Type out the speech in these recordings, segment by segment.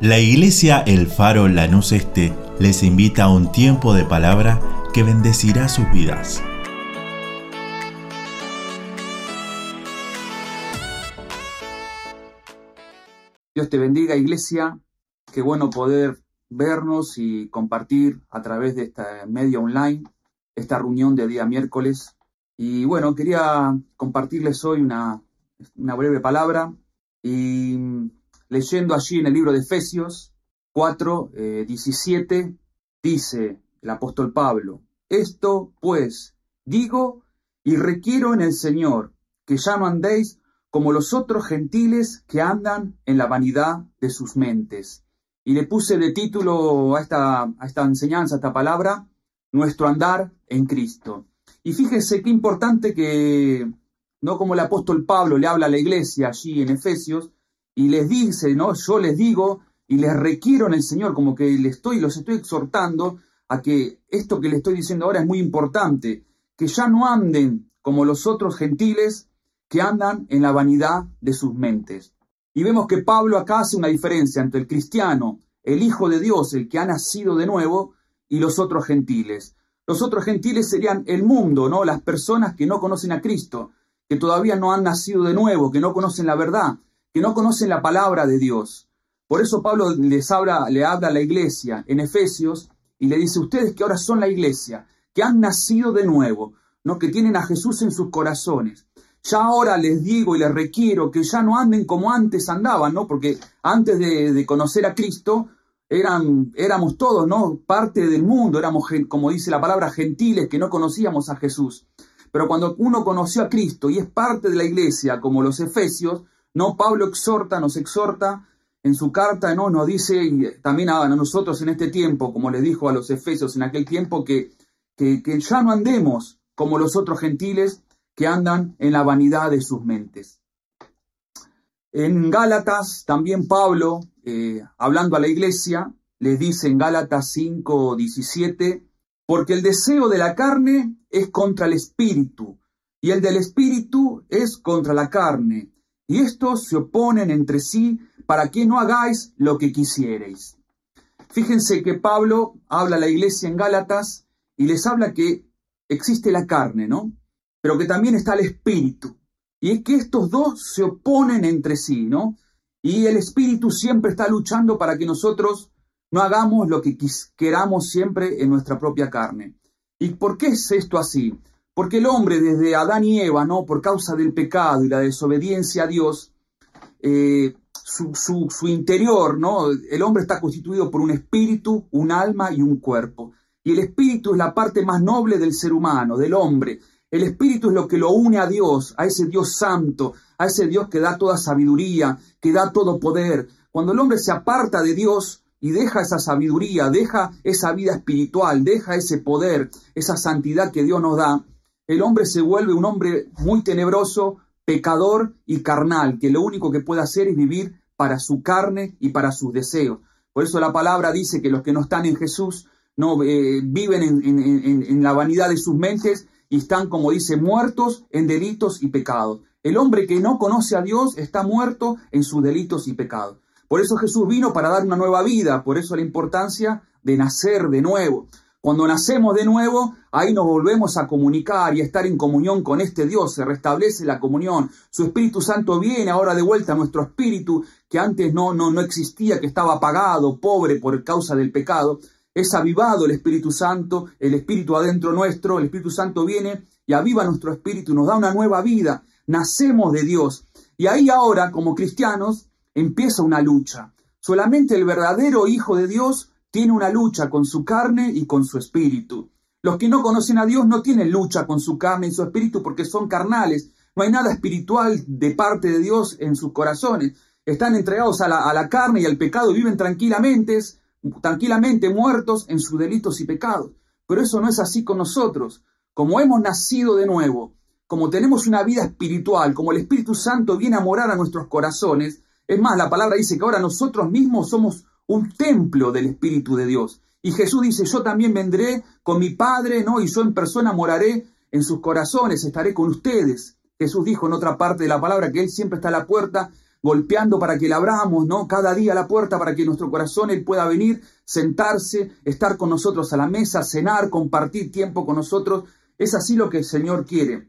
La iglesia El Faro Lanús Este les invita a un tiempo de palabra que bendecirá sus vidas. Dios te bendiga, iglesia. Qué bueno poder vernos y compartir a través de esta media online esta reunión de día miércoles. Y bueno, quería compartirles hoy una, una breve palabra y leyendo allí en el libro de Efesios 4, 17, eh, dice el apóstol Pablo, esto pues digo y requiero en el Señor que ya no andéis como los otros gentiles que andan en la vanidad de sus mentes. Y le puse de título a esta, a esta enseñanza, a esta palabra, nuestro andar en Cristo. Y fíjense qué importante que, no como el apóstol Pablo le habla a la iglesia allí en Efesios, y les dice, ¿no? Yo les digo y les requiero en el Señor, como que les estoy, los estoy exhortando a que esto que les estoy diciendo ahora es muy importante, que ya no anden como los otros gentiles que andan en la vanidad de sus mentes. Y vemos que Pablo acá hace una diferencia entre el cristiano, el Hijo de Dios, el que ha nacido de nuevo, y los otros gentiles. Los otros gentiles serían el mundo, ¿no? Las personas que no conocen a Cristo, que todavía no han nacido de nuevo, que no conocen la verdad, que no conocen la palabra de Dios. Por eso Pablo les habla, le habla a la iglesia en Efesios y le dice, ustedes que ahora son la iglesia, que han nacido de nuevo, ¿no? que tienen a Jesús en sus corazones. Ya ahora les digo y les requiero que ya no anden como antes andaban. Porque antes de, conocer a Cristo eran, éramos todos, ¿no? Parte del mundo, éramos, como dice la palabra, gentiles que no conocíamos a Jesús. Pero cuando uno conoció a Cristo y es parte de la iglesia, como los efesios, no, Pablo exhorta, nos exhorta en su carta, no, nos dice, y también a nosotros en este tiempo, como les dijo a los efesios en aquel tiempo, que, que, ya no andemos como los otros gentiles que andan en la vanidad de sus mentes. En Gálatas, también Pablo, eh, hablando a la iglesia, les dice en Gálatas 5, 17, porque el deseo de la carne es contra el espíritu, y el del espíritu es contra la carne, y estos se oponen entre sí para que no hagáis lo que quisierais. Fíjense que Pablo habla a la iglesia en Gálatas y les habla que existe la carne, ¿no? Pero que también está el espíritu. Y es que estos dos se oponen entre sí, ¿no? Y el espíritu siempre está luchando para que nosotros no hagamos lo que queramos siempre en nuestra propia carne. ¿Y por qué es esto así? Porque el hombre desde Adán y Eva, ¿no? Por causa del pecado y la desobediencia a Dios, eh, su, su, interior, ¿no? El hombre está constituido por un espíritu, un alma y un cuerpo. Y el espíritu es la parte más noble del ser humano, del hombre. El espíritu es lo que lo une a Dios, a ese Dios santo, a ese Dios que da toda sabiduría, que da todo poder. Cuando el hombre se aparta de Dios, y deja esa sabiduría, deja esa vida espiritual, deja ese poder, esa santidad que Dios nos da, el hombre se vuelve un hombre muy tenebroso, pecador y carnal, que lo único que puede hacer es vivir para su carne y para sus deseos. Por eso la palabra dice que los que no están en Jesús no eh, viven en, la vanidad de sus mentes y están, como dice, muertos en delitos y pecados. El hombre que no conoce a Dios está muerto en sus delitos y pecados. Por eso Jesús vino para dar una nueva vida, por eso la importancia de nacer de nuevo. Cuando nacemos de nuevo, ahí nos volvemos a comunicar y a estar en comunión con este Dios, se restablece la comunión. Su Espíritu Santo viene ahora de vuelta a nuestro espíritu, que antes no, no, no existía, que estaba apagado, pobre por causa del pecado. Es avivado el Espíritu Santo, el Espíritu adentro nuestro, el Espíritu Santo viene y aviva nuestro espíritu, nos da una nueva vida. Nacemos de Dios. Y ahí ahora, como cristianos, empieza una lucha. Solamente el verdadero Hijo de Dios tiene una lucha con su carne y con su espíritu. Los que no conocen a Dios no tienen lucha con su carne y su espíritu porque son carnales. No hay nada espiritual de parte de Dios en sus corazones. Están entregados a la, carne y al pecado y viven tranquilamente, tranquilamente muertos en sus delitos y pecados. Pero eso no es así con nosotros. Como hemos nacido de nuevo, como tenemos una vida espiritual, como el Espíritu Santo viene a morar a nuestros corazones, es más, la palabra dice que ahora nosotros mismos somos un templo del Espíritu de Dios. Y Jesús dice, yo también vendré con mi Padre, ¿no? Y yo en persona moraré en sus corazones, estaré con ustedes. Jesús dijo en otra parte de la palabra que Él siempre está a la puerta golpeando para que le abramos, ¿no? Cada día la puerta para que nuestro corazón Él pueda venir, sentarse, estar con nosotros a la mesa, cenar, compartir tiempo con nosotros. Es así lo que el Señor quiere.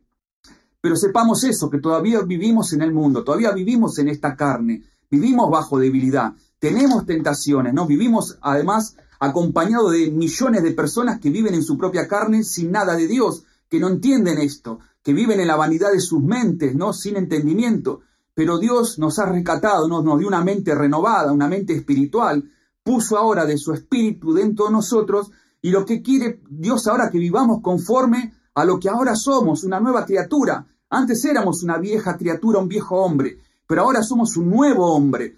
Pero sepamos eso, que todavía vivimos en el mundo, todavía vivimos en esta carne, vivimos bajo debilidad, tenemos tentaciones, ¿no? Vivimos además acompañado de millones de personas que viven en su propia carne sin nada de Dios, que no entienden esto, que viven en la vanidad de sus mentes, ¿no? Sin entendimiento. Pero Dios nos ha rescatado, ¿no? nos dio una mente renovada, una mente espiritual, puso ahora de su espíritu dentro de nosotros y lo que quiere Dios ahora que vivamos conforme a lo que ahora somos, una nueva criatura. Antes éramos una vieja criatura, un viejo hombre, pero ahora somos un nuevo hombre,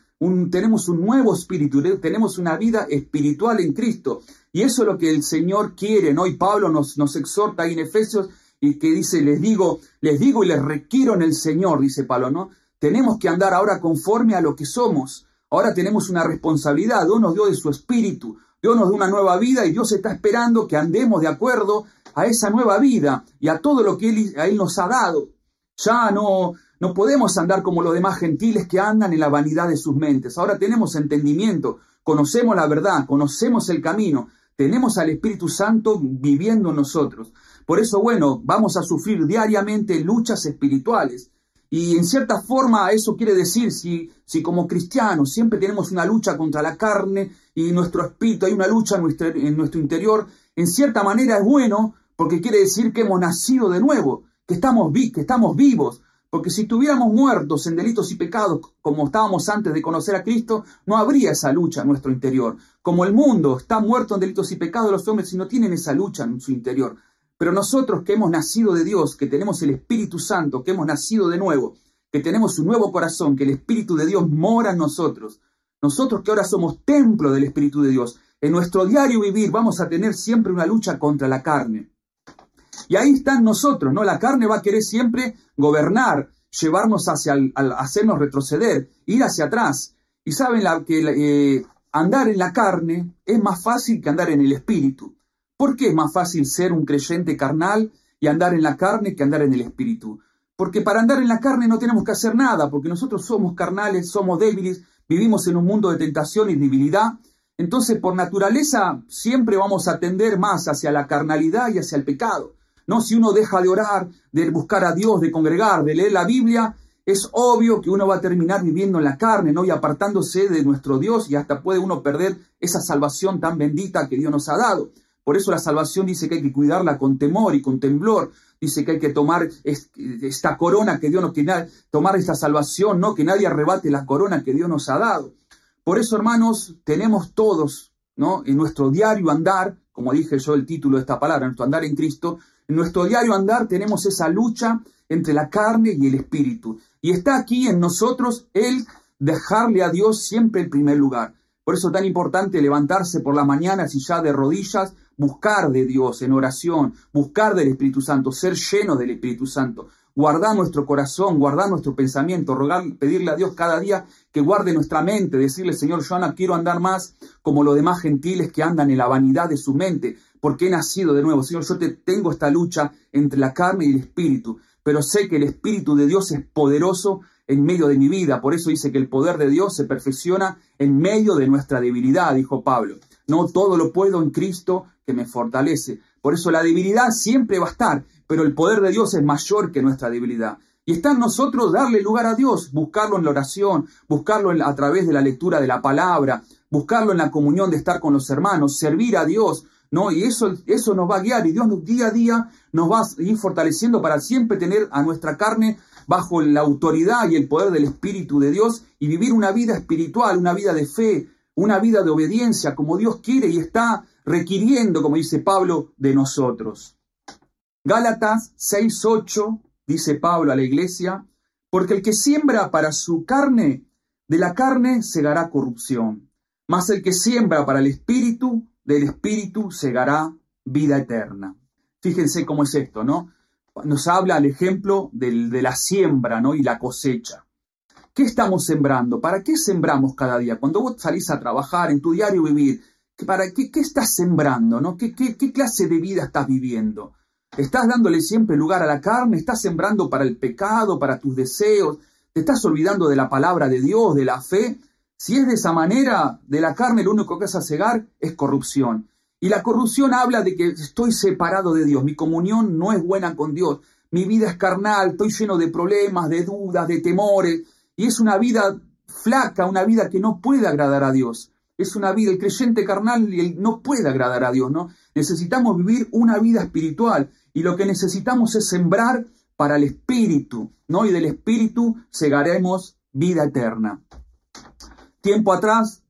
tenemos un nuevo espíritu, tenemos una vida espiritual en Cristo. Y eso es lo que el Señor quiere, ¿no? Y Pablo nos, nos exhorta ahí en Efesios y que dice, les digo, les digo y les requiero en el Señor, dice Pablo, ¿no? Tenemos que andar ahora conforme a lo que somos. Ahora tenemos una responsabilidad. Dios nos dio de su espíritu. Dios nos dio una nueva vida y Dios está esperando que andemos de acuerdo a esa nueva vida y a todo lo que Él, a él nos ha dado. Ya no, no podemos andar como los demás gentiles que andan en la vanidad de sus mentes. Ahora tenemos entendimiento, conocemos la verdad, conocemos el camino, tenemos al Espíritu Santo viviendo en nosotros. Por eso, bueno, vamos a sufrir diariamente luchas espirituales. Y en cierta forma eso quiere decir, si, si como cristianos siempre tenemos una lucha contra la carne y nuestro espíritu, hay una lucha en nuestro, interior, en cierta manera es bueno porque quiere decir que hemos nacido de nuevo, que estamos, que estamos vivos, porque si estuviéramos muertos en delitos y pecados como estábamos antes de conocer a Cristo, no habría esa lucha en nuestro interior. Como el mundo está muerto en delitos y pecados, los hombres no tienen esa lucha en su interior. Pero nosotros que hemos nacido de Dios, que tenemos el Espíritu Santo, que hemos nacido de nuevo, que tenemos un nuevo corazón, que el Espíritu de Dios mora en nosotros, nosotros que ahora somos templo del Espíritu de Dios, en nuestro diario vivir vamos a tener siempre una lucha contra la carne. Y ahí están nosotros, ¿no? La carne va a querer siempre gobernar, llevarnos hacia, hacernos retroceder, ir hacia atrás. Y saben la, que eh, andar en la carne es más fácil que andar en el espíritu. ¿Por qué es más fácil ser un creyente carnal y andar en la carne que andar en el espíritu? Porque para andar en la carne no tenemos que hacer nada, porque nosotros somos carnales, somos débiles, vivimos en un mundo de tentación y debilidad. Entonces, por naturaleza, siempre vamos a tender más hacia la carnalidad y hacia el pecado. No, si uno deja de orar, de buscar a Dios, de congregar, de leer la Biblia, es obvio que uno va a terminar viviendo en la carne, ¿no? Y apartándose de nuestro Dios y hasta puede uno perder esa salvación tan bendita que Dios nos ha dado. Por eso la salvación dice que hay que cuidarla con temor y con temblor. Dice que hay que tomar esta corona que Dios nos tiene, tomar esta salvación, ¿no? Que nadie arrebate la corona que Dios nos ha dado. Por eso, hermanos, tenemos todos, ¿no? En nuestro diario andar, como dije yo el título de esta palabra, nuestro andar en Cristo, en nuestro diario andar tenemos esa lucha entre la carne y el espíritu. Y está aquí en nosotros el dejarle a Dios siempre el primer lugar. Por eso es tan importante levantarse por la mañana, si ya de rodillas, buscar de Dios en oración, buscar del Espíritu Santo, ser lleno del Espíritu Santo, guardar nuestro corazón, guardar nuestro pensamiento, rogar, pedirle a Dios cada día que guarde nuestra mente, decirle, Señor, yo no quiero andar más como los demás gentiles que andan en la vanidad de su mente, porque he nacido de nuevo. Señor, yo te tengo esta lucha entre la carne y el espíritu, pero sé que el espíritu de Dios es poderoso en medio de mi vida. Por eso dice que el poder de Dios se perfecciona en medio de nuestra debilidad, dijo Pablo. No todo lo puedo en Cristo que me fortalece. Por eso la debilidad siempre va a estar, pero el poder de Dios es mayor que nuestra debilidad. Y está en nosotros darle lugar a Dios, buscarlo en la oración, buscarlo a través de la lectura de la palabra, buscarlo en la comunión de estar con los hermanos, servir a Dios, ¿no? Y eso, eso nos va a guiar y Dios día a día nos va a ir fortaleciendo para siempre tener a nuestra carne bajo la autoridad y el poder del Espíritu de Dios y vivir una vida espiritual, una vida de fe, una vida de obediencia como Dios quiere y está requiriendo, como dice Pablo, de nosotros. Gálatas 6.8 dice Pablo a la iglesia, porque el que siembra para su carne, de la carne segará corrupción, mas el que siembra para el espíritu, del Espíritu segará vida eterna. Fíjense cómo es esto, ¿no? Nos habla el ejemplo de la siembra, ¿no? Y la cosecha. ¿Qué estamos sembrando? ¿Para qué sembramos cada día? Cuando vos salís a trabajar, en tu diario vivir, ¿para qué, qué estás sembrando? ¿no? ¿Qué, qué, qué clase de vida estás viviendo? ¿Estás dándole siempre lugar a la carne? ¿Estás sembrando para el pecado, para tus deseos? Te estás olvidando de la palabra de Dios, de la fe. Si es de esa manera, de la carne lo único que vas a cegar es corrupción. Y la corrupción habla de que estoy separado de Dios, mi comunión no es buena con Dios, mi vida es carnal, estoy lleno de problemas, de dudas, de temores, y es una vida flaca, una vida que no puede agradar a Dios. Es una vida, el creyente carnal no puede agradar a Dios, ¿no? Necesitamos vivir una vida espiritual y lo que necesitamos es sembrar para el espíritu, ¿no? Y del espíritu segaremos vida eterna. Tiempo atrás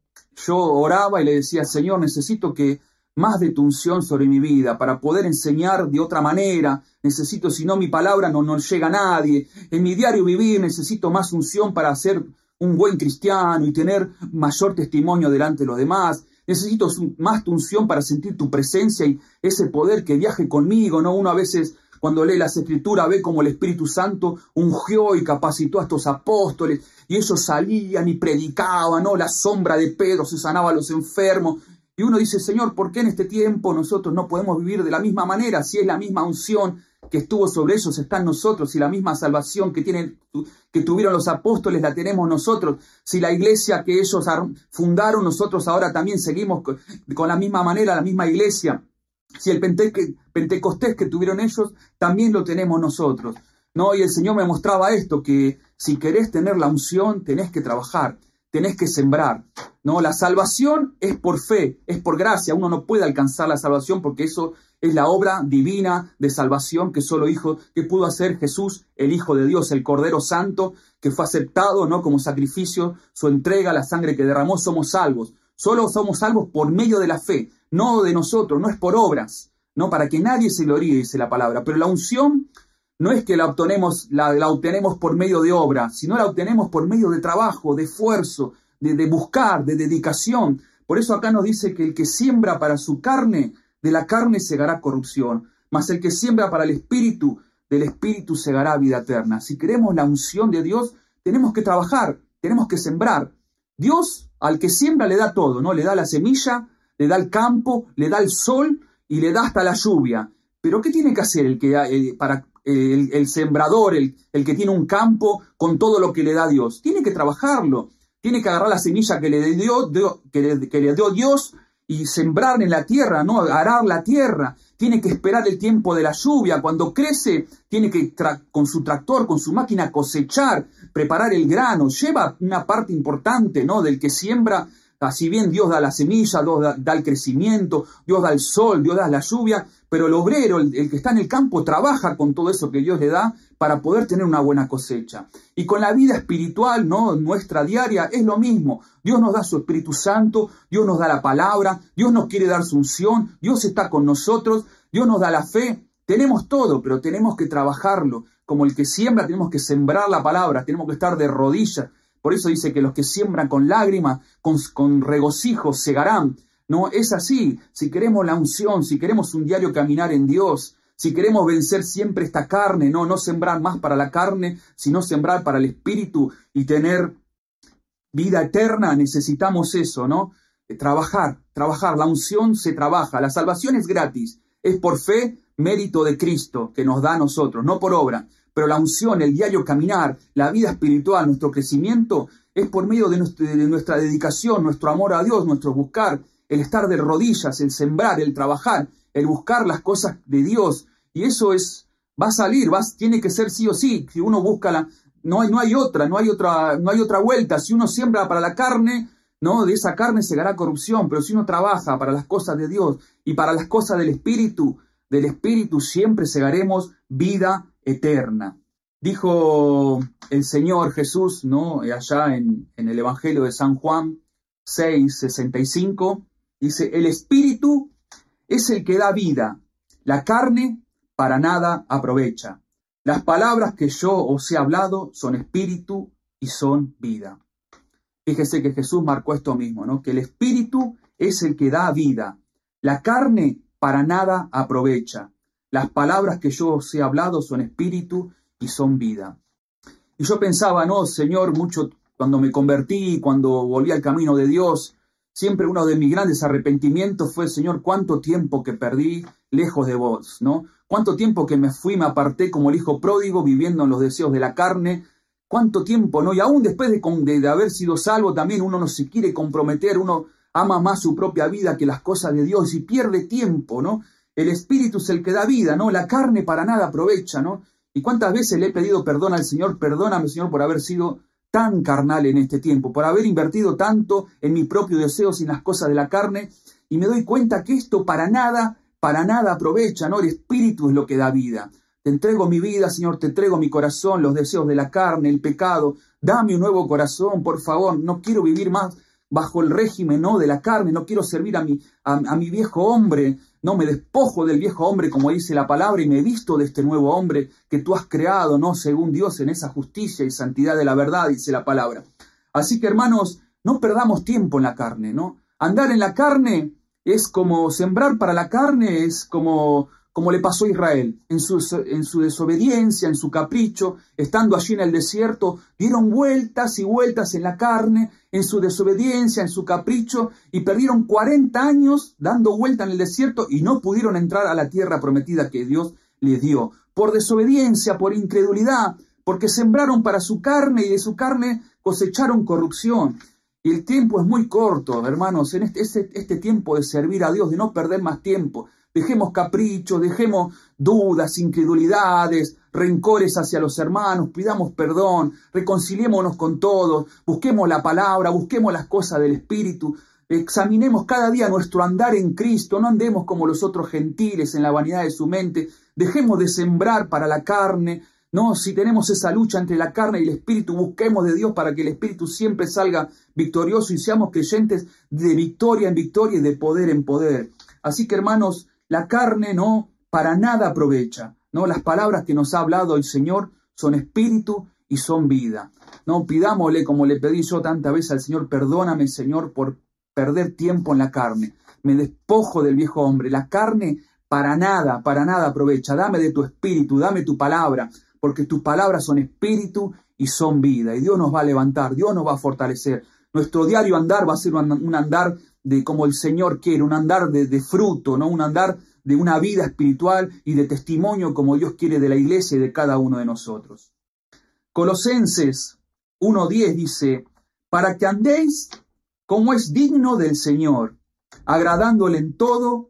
yo oraba y le decía, Señor, necesito que más de tu unción sobre mi vida para poder enseñar de otra manera. Necesito, si no mi palabra no, no llega a nadie. En mi diario vivir necesito más unción para ser un buen cristiano y tener mayor testimonio delante de los demás. Necesito más tu unción para sentir tu presencia y ese poder que viaje conmigo, ¿no? Uno a veces cuando lee las escrituras ve como el Espíritu Santo ungió y capacitó a estos apóstoles y ellos salían y predicaban, ¿no? La sombra de Pedro se sanaba a los enfermos y uno dice, Señor, ¿por qué en este tiempo nosotros no podemos vivir de la misma manera? Si es la misma unción que estuvo sobre ellos, está en nosotros, si la misma salvación que, tienen, que tuvieron los apóstoles la tenemos nosotros, si la iglesia que ellos fundaron, nosotros ahora también seguimos con la misma manera, la misma iglesia. Si el Pentecostés que tuvieron ellos, también lo tenemos nosotros. No, y el Señor me mostraba esto, que si querés tener la unción, tenés que trabajar tenés que sembrar. No, la salvación es por fe, es por gracia. Uno no puede alcanzar la salvación porque eso es la obra divina de salvación que solo hijo que pudo hacer Jesús, el Hijo de Dios, el Cordero Santo, que fue aceptado, ¿no? como sacrificio, su entrega, la sangre que derramó, somos salvos. Solo somos salvos por medio de la fe, no de nosotros, no es por obras, no para que nadie se gloríe, dice la palabra. Pero la unción no es que la obtenemos, la, obtenemos por medio de obra, sino la obtenemos por medio de trabajo, de esfuerzo, de, de buscar, de dedicación. Por eso acá nos dice que el que siembra para su carne, de la carne segará corrupción, mas el que siembra para el espíritu, del espíritu segará vida eterna. Si queremos la unción de Dios, tenemos que trabajar, tenemos que sembrar. Dios al que siembra le da todo, ¿no? Le da la semilla, le da el campo, le da el sol y le da hasta la lluvia. Pero ¿qué tiene que hacer el que eh, para el, sembrador, el, el, que tiene un campo con todo lo que le da Dios. Tiene que trabajarlo, tiene que agarrar la semilla que le dio, que, le, que le dio Dios y sembrar en la tierra, ¿no? Arar la tierra. Tiene que esperar el tiempo de la lluvia. Cuando crece, tiene que con su tractor, con su máquina cosechar, preparar el grano. Lleva una parte importante, ¿no? Del que siembra si bien Dios da la semilla, Dios da, el crecimiento, Dios da el sol, Dios da la lluvia, pero el obrero, el, que está en el campo, trabaja con todo eso que Dios le da para poder tener una buena cosecha. Y con la vida espiritual, ¿no? Nuestra diaria es lo mismo. Dios nos da su Espíritu Santo, Dios nos da la palabra, Dios nos quiere dar su unción, Dios está con nosotros, Dios nos da la fe. Tenemos todo, pero tenemos que trabajarlo. Como el que siembra, tenemos que sembrar la palabra, tenemos que estar de rodillas, por eso dice que los que siembran con lágrimas, con, regocijo, segarán. No, es así. Si queremos la unción, si queremos un diario caminar en Dios, si queremos vencer siempre esta carne, no, no sembrar más para la carne, sino sembrar para el espíritu y tener vida eterna, necesitamos eso, ¿no? Eh, trabajar, trabajar. La unción se trabaja, la salvación es gratis, es por fe, mérito de Cristo que nos da a nosotros, no por obra. Pero la unción, el diario caminar, la vida espiritual, nuestro crecimiento, es por medio de, nuestra dedicación, nuestro amor a Dios, nuestro buscar, el estar de rodillas, el sembrar, el trabajar, el buscar las cosas de Dios. Y eso es, va a salir, tiene que ser sí o sí. Si uno busca la, no hay, no hay otra, no hay otra, no hay otra vuelta. Si uno siembra para la carne, no, de esa carne se hará corrupción. Pero si uno trabaja para las cosas de Dios y para las cosas del Espíritu, del Espíritu siempre segaremos vida eterna. Dijo el Señor Jesús, ¿no? Allá en, el Evangelio de San Juan 6, 65, dice, el Espíritu es el que da vida, la carne para nada aprovecha. Las palabras que yo os he hablado son espíritu y son vida. Fíjese que Jesús marcó esto mismo, ¿no? Que el espíritu es el que da vida. La carne para nada aprovecha. Las palabras que yo os he hablado son espíritu y son vida. Y yo pensaba, no, Señor, mucho cuando me convertí, cuando volví al camino de Dios, siempre uno de mis grandes arrepentimientos fue, Señor, cuánto tiempo que perdí lejos de vos, ¿no? Cuánto tiempo que me fui, me aparté como el hijo pródigo, viviendo en los deseos de la carne, cuánto tiempo, ¿no? Y aún después de, de, de haber sido salvo, también uno no se quiere comprometer, uno ama más su propia vida que las cosas de Dios y pierde tiempo, ¿no? El espíritu es el que da vida, ¿no? La carne para nada aprovecha, ¿no? Y cuántas veces le he pedido perdón al Señor, perdóname Señor por haber sido tan carnal en este tiempo, por haber invertido tanto en mi propio deseo sin las cosas de la carne, y me doy cuenta que esto para nada, para nada aprovecha, ¿no? El espíritu es lo que da vida. Te entrego mi vida, Señor, te entrego mi corazón, los deseos de la carne, el pecado. Dame un nuevo corazón, por favor. No quiero vivir más bajo el régimen no de la carne, no quiero servir a mi, a, mi viejo hombre, no me despojo del viejo hombre como dice la palabra y me visto de este nuevo hombre que tú has creado, no según Dios en esa justicia y santidad de la verdad, dice la palabra. Así que hermanos, no perdamos tiempo en la carne, ¿no? Andar en la carne es como sembrar para la carne, es como como le pasó a Israel. En su, en su, desobediencia, en su capricho, estando allí en el desierto, dieron vueltas y vueltas en la carne, en su desobediencia, en su capricho, y perdieron 40 años dando vuelta en el desierto y no pudieron entrar a la tierra prometida que Dios les dio. Por desobediencia, por incredulidad, porque sembraron para su carne y de su carne cosecharon corrupción. Y el tiempo es muy corto, hermanos, en este, este, este tiempo de servir a Dios, de no perder más tiempo. Dejemos caprichos, dejemos dudas, incredulidades, rencores hacia los hermanos, pidamos perdón, reconciliémonos con todos, busquemos la palabra, busquemos las cosas del Espíritu, examinemos cada día nuestro andar en Cristo, no andemos como los otros gentiles en la vanidad de su mente, dejemos de sembrar para la carne, no, si tenemos esa lucha entre la carne y el espíritu, busquemos de Dios para que el espíritu siempre salga victorioso y seamos creyentes de victoria en victoria y de poder en poder. Así que hermanos, la carne no para nada aprovecha, ¿no? Las palabras que nos ha hablado el Señor son espíritu y son vida. No pidámosle como le pedí yo tantas veces al Señor, perdóname, Señor, por perder tiempo en la carne. Me despojo del viejo hombre. La carne para nada, para nada aprovecha. Dame de tu espíritu, dame tu palabra, porque tus palabras son espíritu y son vida. Y Dios nos va a levantar, Dios nos va a fortalecer. Nuestro diario andar va a ser un andar de como el Señor quiere, un andar de, fruto, ¿no? un andar de una vida espiritual y de testimonio como Dios quiere de la iglesia y de cada uno de nosotros. Colosenses 1.10 dice, para que andéis como es digno del Señor, agradándole en todo,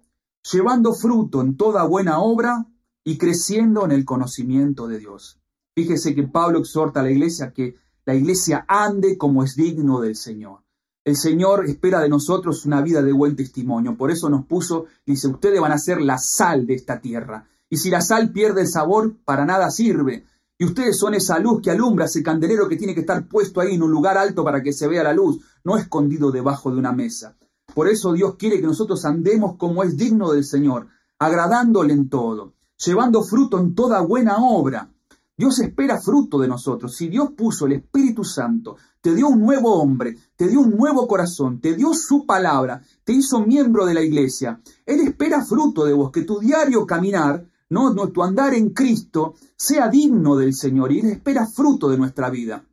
llevando fruto en toda buena obra y creciendo en el conocimiento de Dios. Fíjese que Pablo exhorta a la iglesia que la iglesia ande como es digno del Señor. El Señor espera de nosotros una vida de buen testimonio. Por eso nos puso, dice, ustedes van a ser la sal de esta tierra. Y si la sal pierde el sabor, para nada sirve. Y ustedes son esa luz que alumbra, ese candelero que tiene que estar puesto ahí en un lugar alto para que se vea la luz, no escondido debajo de una mesa. Por eso Dios quiere que nosotros andemos como es digno del Señor, agradándole en todo, llevando fruto en toda buena obra. Dios espera fruto de nosotros. Si Dios puso el Espíritu Santo, te dio un nuevo hombre, te dio un nuevo corazón, te dio su palabra, te hizo miembro de la iglesia, Él espera fruto de vos, que tu diario caminar, no, tu andar en Cristo, sea digno del Señor y Él espera fruto de nuestra vida.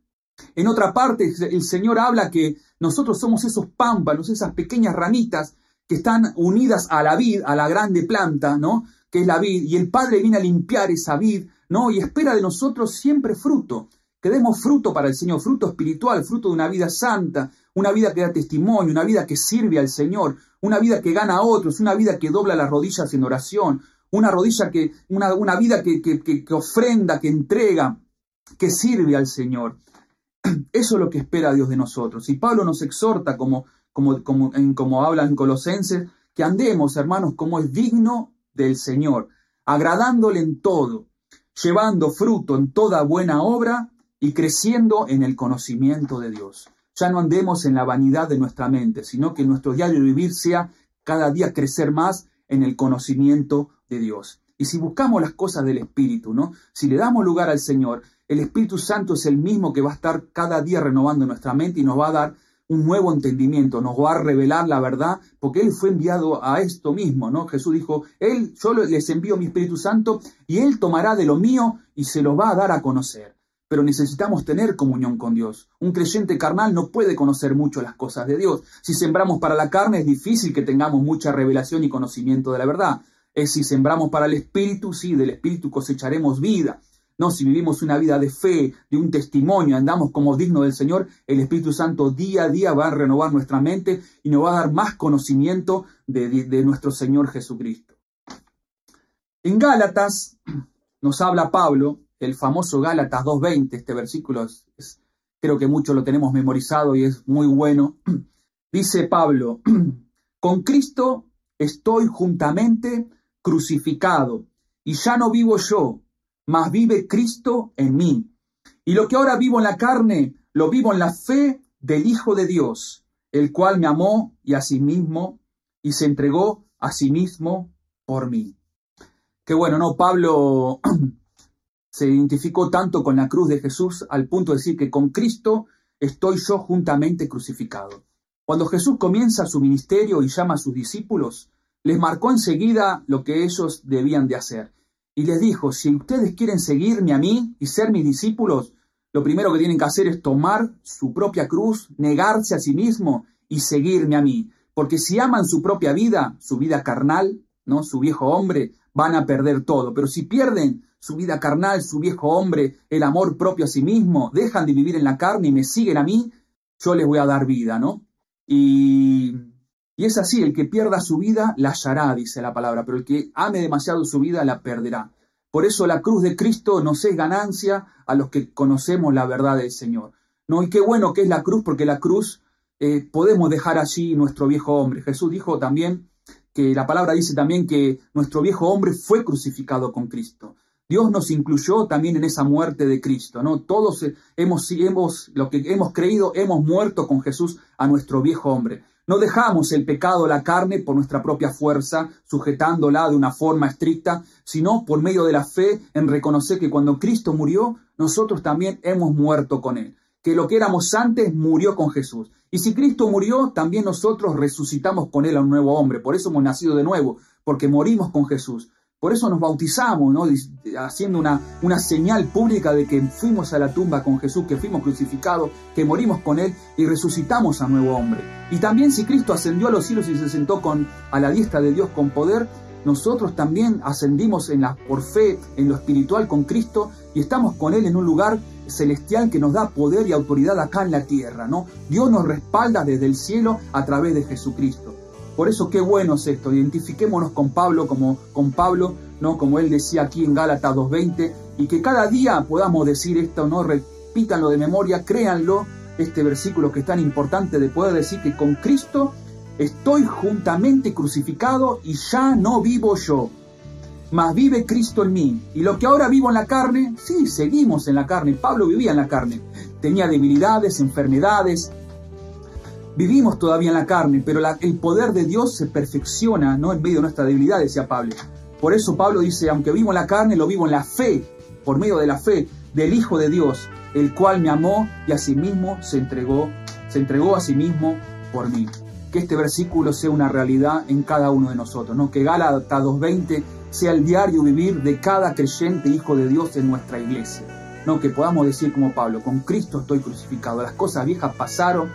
En otra parte, el Señor habla que nosotros somos esos pámpanos, esas pequeñas ramitas que están unidas a la vid, a la grande planta, ¿no? Que es la vid, y el Padre viene a limpiar esa vid ¿no? Y espera de nosotros siempre fruto, que demos fruto para el Señor, fruto espiritual, fruto de una vida santa, una vida que da testimonio, una vida que sirve al Señor, una vida que gana a otros, una vida que dobla las rodillas en oración, una rodilla que, una, vida que, que, que, ofrenda, que entrega, que sirve al Señor. Eso es lo que espera Dios de nosotros. Y Pablo nos exhorta, como, como, como, en, como habla en Colosenses, que andemos, hermanos, como es digno del Señor, agradándole en todo, llevando fruto en toda buena obra y creciendo en el conocimiento de Dios. Ya no andemos en la vanidad de nuestra mente, sino que nuestro diario vivir sea cada día crecer más en el conocimiento de Dios. Y si buscamos las cosas del Espíritu, ¿no? Si le damos lugar al Señor, el Espíritu Santo es el mismo que va a estar cada día renovando nuestra mente y nos va a dar un nuevo entendimiento, nos va a revelar la verdad, porque Él fue enviado a esto mismo, ¿no? Jesús dijo, Él, yo les envío mi Espíritu Santo y Él tomará de lo mío y se lo va a dar a conocer. Pero necesitamos tener comunión con Dios. Un creyente carnal no puede conocer mucho las cosas de Dios. Si sembramos para la carne es difícil que tengamos mucha revelación y conocimiento de la verdad. Es si sembramos para el Espíritu, sí, del Espíritu cosecharemos vida. No, si vivimos una vida de fe, de un testimonio, andamos como dignos del Señor, el Espíritu Santo día a día va a renovar nuestra mente y nos va a dar más conocimiento de nuestro Señor Jesucristo. En Gálatas nos habla Pablo, el famoso Gálatas 2.20, este versículo es, creo que muchos lo tenemos memorizado y es muy bueno. Dice Pablo, con Cristo estoy juntamente crucificado y ya no vivo yo, mas vive Cristo en mí. Y lo que ahora vivo en la carne, lo vivo en la fe del Hijo de Dios, el cual me amó y a sí mismo y se entregó a sí mismo por mí. Qué bueno, ¿no? Pablo se identificó tanto con la cruz de Jesús al punto de decir que con Cristo estoy yo juntamente crucificado. Cuando Jesús comienza su ministerio y llama a sus discípulos, les marcó enseguida lo que ellos debían de hacer. Y les dijo, si ustedes quieren seguirme a mí y ser mis discípulos, lo primero que tienen que hacer es tomar su propia cruz, negarse a sí mismo y seguirme a mí. Porque si aman su propia vida, su vida carnal, ¿no? Su viejo hombre, van a perder todo. Pero si pierden su vida carnal, su viejo hombre, el amor propio a sí mismo, dejan de vivir en la carne y me siguen a mí, yo les voy a dar vida, ¿no? Y, y es así, el que pierda su vida la hallará, dice la palabra, pero el que ame demasiado su vida la perderá. Por eso la cruz de Cristo nos es ganancia a los que conocemos la verdad del Señor. ¿No? Y qué bueno que es la cruz, porque la cruz eh, podemos dejar allí nuestro viejo hombre. Jesús dijo también que la palabra dice también que nuestro viejo hombre fue crucificado con Cristo. Dios nos incluyó también en esa muerte de Cristo, ¿no? Todos hemos, hemos, lo que hemos creído, hemos muerto con Jesús a nuestro viejo hombre. No dejamos el pecado, la carne, por nuestra propia fuerza, sujetándola de una forma estricta, sino por medio de la fe en reconocer que cuando Cristo murió, nosotros también hemos muerto con Él que lo que éramos antes murió con Jesús. Y si Cristo murió, también nosotros resucitamos con Él a un nuevo hombre. Por eso hemos nacido de nuevo, porque morimos con Jesús. Por eso nos bautizamos, haciendo una, una señal pública de que fuimos a la tumba con Jesús, que fuimos crucificados, que morimos con Él y resucitamos a nuevo hombre. Y también si Cristo ascendió a los cielos y se sentó con, a la diestra de Dios con poder, nosotros también ascendimos en la, por fe en lo espiritual con Cristo y estamos con Él en un lugar celestial que nos da poder y autoridad acá en la tierra, ¿no? Dios nos respalda desde el cielo a través de Jesucristo. Por eso qué bueno es esto, identifiquémonos con Pablo como con Pablo, ¿no? Como él decía aquí en Gálatas 2:20 y que cada día podamos decir esto, no repítanlo de memoria, créanlo, este versículo que es tan importante de poder decir que con Cristo estoy juntamente crucificado y ya no vivo yo, mas vive Cristo en mí. Y lo que ahora vivo en la carne, sí, seguimos en la carne. Pablo vivía en la carne. Tenía debilidades, enfermedades. Vivimos todavía en la carne, pero el poder de Dios se perfecciona ¿no? en medio de nuestra debilidad, decía Pablo. Por eso Pablo dice, aunque vivo en la carne, lo vivo en la fe, por medio de la fe del Hijo de Dios, el cual me amó y a sí mismo se entregó, se entregó a sí mismo por mí. Que este versículo sea una realidad en cada uno de nosotros, ¿no? Que Gálatas 2.20 sea el diario vivir de cada creyente hijo de Dios en nuestra iglesia. No que podamos decir como Pablo, con Cristo estoy crucificado, las cosas viejas pasaron,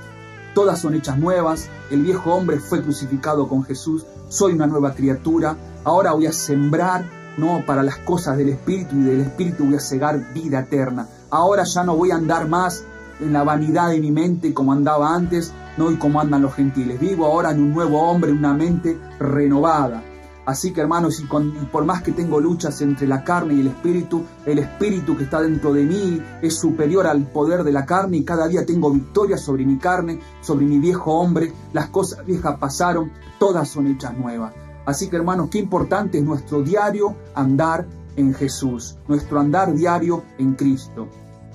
todas son hechas nuevas, el viejo hombre fue crucificado con Jesús, soy una nueva criatura, ahora voy a sembrar no para las cosas del espíritu y del espíritu voy a cegar vida eterna. Ahora ya no voy a andar más en la vanidad de mi mente como andaba antes, no y como andan los gentiles. Vivo ahora en un nuevo hombre, una mente renovada. Así que hermanos, y, por más que tengo luchas entre la carne y el espíritu, el espíritu que está dentro de mí es superior al poder de la carne y cada día tengo victoria sobre mi carne, sobre mi viejo hombre. Las cosas viejas pasaron, todas son hechas nuevas. Así que hermanos, qué importante es nuestro diario andar en Jesús, nuestro andar diario en Cristo.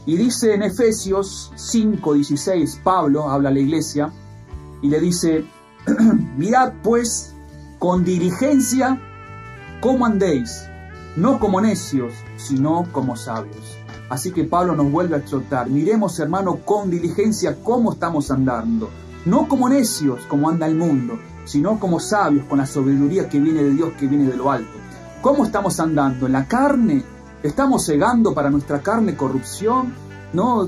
Y dice en Efesios 5:16, Pablo habla a la iglesia y le dice, mirad pues con diligencia cómo andéis, no como necios, sino como sabios. Así que Pablo nos vuelve a exhortar, miremos hermano con diligencia cómo estamos andando, no como necios como anda el mundo, sino como sabios con la sabiduría que viene de Dios, que viene de lo alto. ¿Cómo estamos andando? ¿En la carne? ¿Estamos cegando para nuestra carne corrupción? ¿No?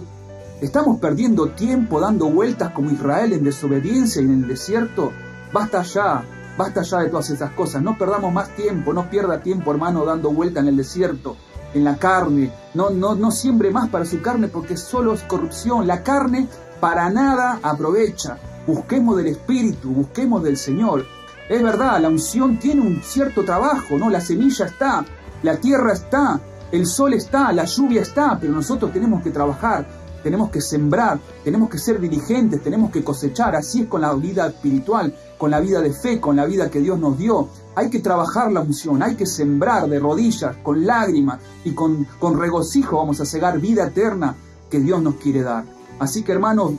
¿Estamos perdiendo tiempo dando vueltas como Israel en desobediencia y en el desierto? Basta ya, Basta ya de todas esas cosas. No perdamos más tiempo. No pierda tiempo, hermano, dando vuelta en el desierto. en la carne. No, no, no siembre más para su carne porque solo es corrupción. La carne para nada aprovecha. Busquemos del Espíritu, busquemos del Señor. Es verdad, la unción tiene un cierto trabajo, ¿no? La semilla está, la tierra está, el sol está, la lluvia está, pero nosotros tenemos que trabajar, tenemos que sembrar, tenemos que ser diligentes, tenemos que cosechar. Así es con la vida espiritual, con la vida de fe, con la vida que Dios nos dio. Hay que trabajar la unción, hay que sembrar de rodillas, con lágrimas y con, con regocijo vamos a cegar vida eterna que Dios nos quiere dar. Así que hermanos,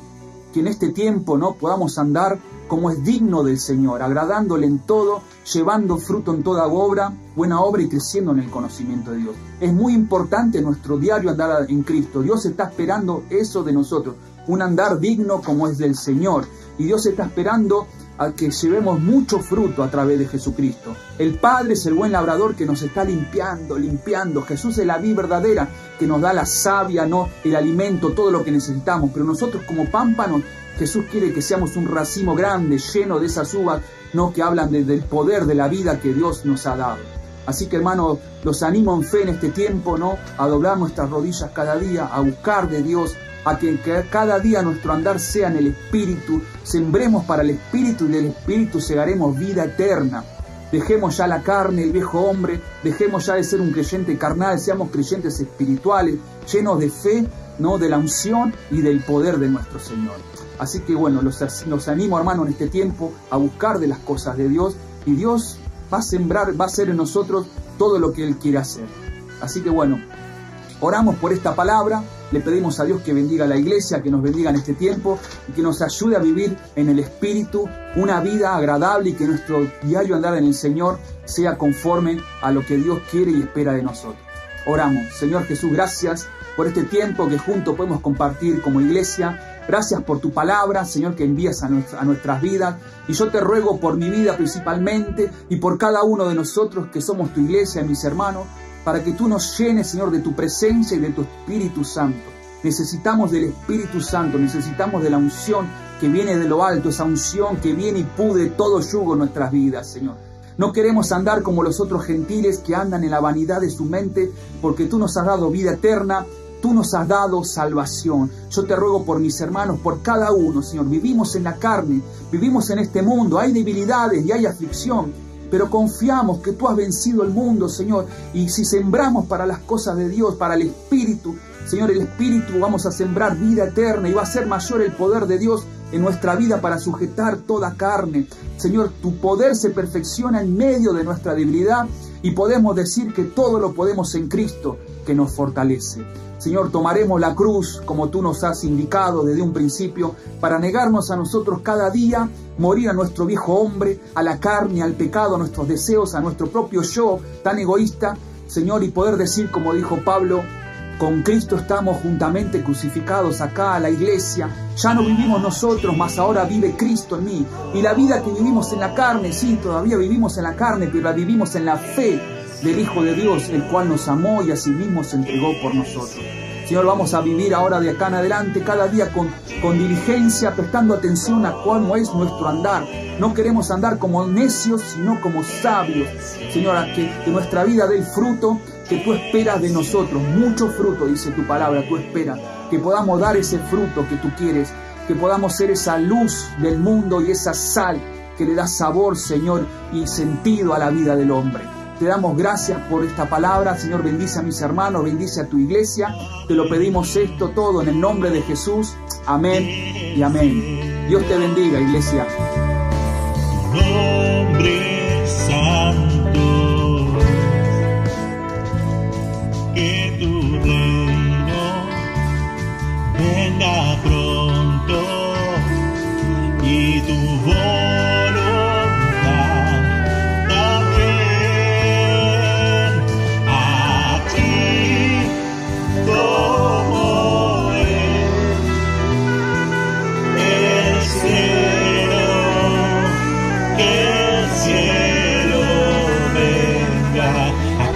que en este tiempo no podamos andar como es digno del Señor, agradándole en todo, llevando fruto en toda obra, buena obra y creciendo en el conocimiento de Dios. Es muy importante nuestro diario andar en Cristo. Dios está esperando eso de nosotros, un andar digno como es del Señor. Y Dios está esperando a que llevemos mucho fruto a través de Jesucristo. El Padre es el buen labrador que nos está limpiando, limpiando. Jesús es la vida verdadera que nos da la savia, no el alimento, todo lo que necesitamos. Pero nosotros como pámpanos Jesús quiere que seamos un racimo grande, lleno de esas uvas, no que hablan del poder de la vida que Dios nos ha dado. Así que hermanos, los animo en fe en este tiempo, ¿no? A doblar nuestras rodillas cada día, a buscar de Dios, a que, cada día nuestro andar sea en el Espíritu, sembremos para el Espíritu y del Espíritu segaremos vida eterna. Dejemos ya la carne, el viejo hombre, dejemos ya de ser un creyente carnal, seamos creyentes espirituales, llenos de fe, ¿no? de la unción y del poder de nuestro Señor. Así que bueno, los, animo hermano en este tiempo a buscar de las cosas de Dios y Dios va a sembrar, va a hacer en nosotros todo lo que Él quiere hacer. Así que bueno, oramos por esta palabra, le pedimos a Dios que bendiga a la iglesia, que nos bendiga en este tiempo y que nos ayude a vivir en el Espíritu una vida agradable y que nuestro diario andar en el Señor sea conforme a lo que Dios quiere y espera de nosotros. Oramos, Señor Jesús, gracias por este tiempo que juntos podemos compartir como iglesia. Gracias por tu palabra, Señor, que envías a, a, nuestras vidas. Y yo te ruego por mi vida principalmente y por cada uno de nosotros que somos tu iglesia, mis hermanos, para que tú nos llenes, Señor, de tu presencia y de tu Espíritu Santo. Necesitamos del Espíritu Santo, necesitamos de la unción que viene de lo alto, esa unción que viene y pude todo yugo en nuestras vidas, Señor. No queremos andar como los otros gentiles que andan en la vanidad de su mente, porque tú nos has dado vida eterna Tú nos has dado salvación. Yo te ruego por mis hermanos, por cada uno, Señor. Vivimos en la carne, vivimos en este mundo, hay debilidades y hay aflicción, pero confiamos que tú has vencido el mundo, Señor. Y si sembramos para las cosas de Dios, para el Espíritu, Señor, el Espíritu vamos a sembrar vida eterna y va a ser mayor el poder de Dios en nuestra vida para sujetar toda carne. Señor, tu poder se perfecciona en medio de nuestra debilidad y podemos decir que todo lo podemos en Cristo que nos fortalece. Señor, tomaremos la cruz como tú nos has indicado desde un principio para negarnos a nosotros cada día, morir a nuestro viejo hombre, a la carne, al pecado, a nuestros deseos, a nuestro propio yo tan egoísta, Señor, y poder decir como dijo Pablo, con Cristo estamos juntamente crucificados acá a la iglesia. Ya no vivimos nosotros, mas ahora vive Cristo en mí. Y la vida que vivimos en la carne, sí, todavía vivimos en la carne, pero la vivimos en la fe del Hijo de Dios, el cual nos amó y a sí mismo se entregó por nosotros. Señor, vamos a vivir ahora de acá en adelante cada día con, con diligencia, prestando atención a cómo es nuestro andar. No queremos andar como necios, sino como sabios. Señor, que, que nuestra vida dé el fruto que tú esperas de nosotros. Mucho fruto, dice tu palabra, tú esperas. Que podamos dar ese fruto que tú quieres. Que podamos ser esa luz del mundo y esa sal que le da sabor, Señor, y sentido a la vida del hombre. Te damos gracias por esta palabra. Señor, bendice a mis hermanos, bendice a tu iglesia. Te lo pedimos esto todo en el nombre de Jesús. Amén y amén. Dios te bendiga, iglesia.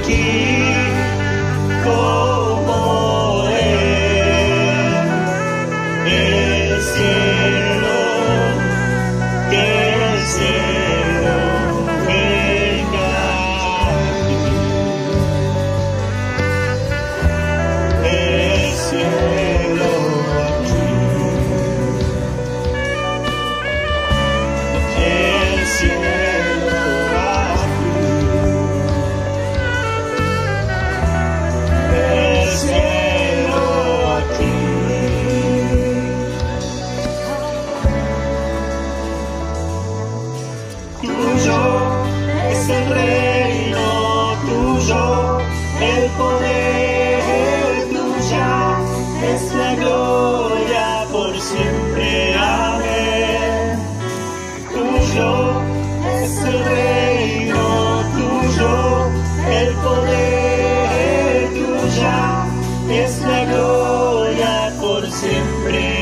keep. всем привет!